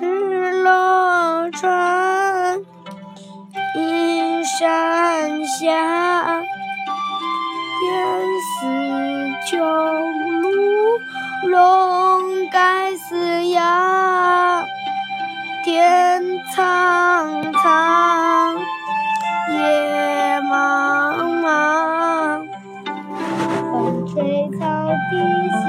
敕勒川，阴山下，天似穹庐，笼盖四野。天苍苍，野茫茫，风吹草低见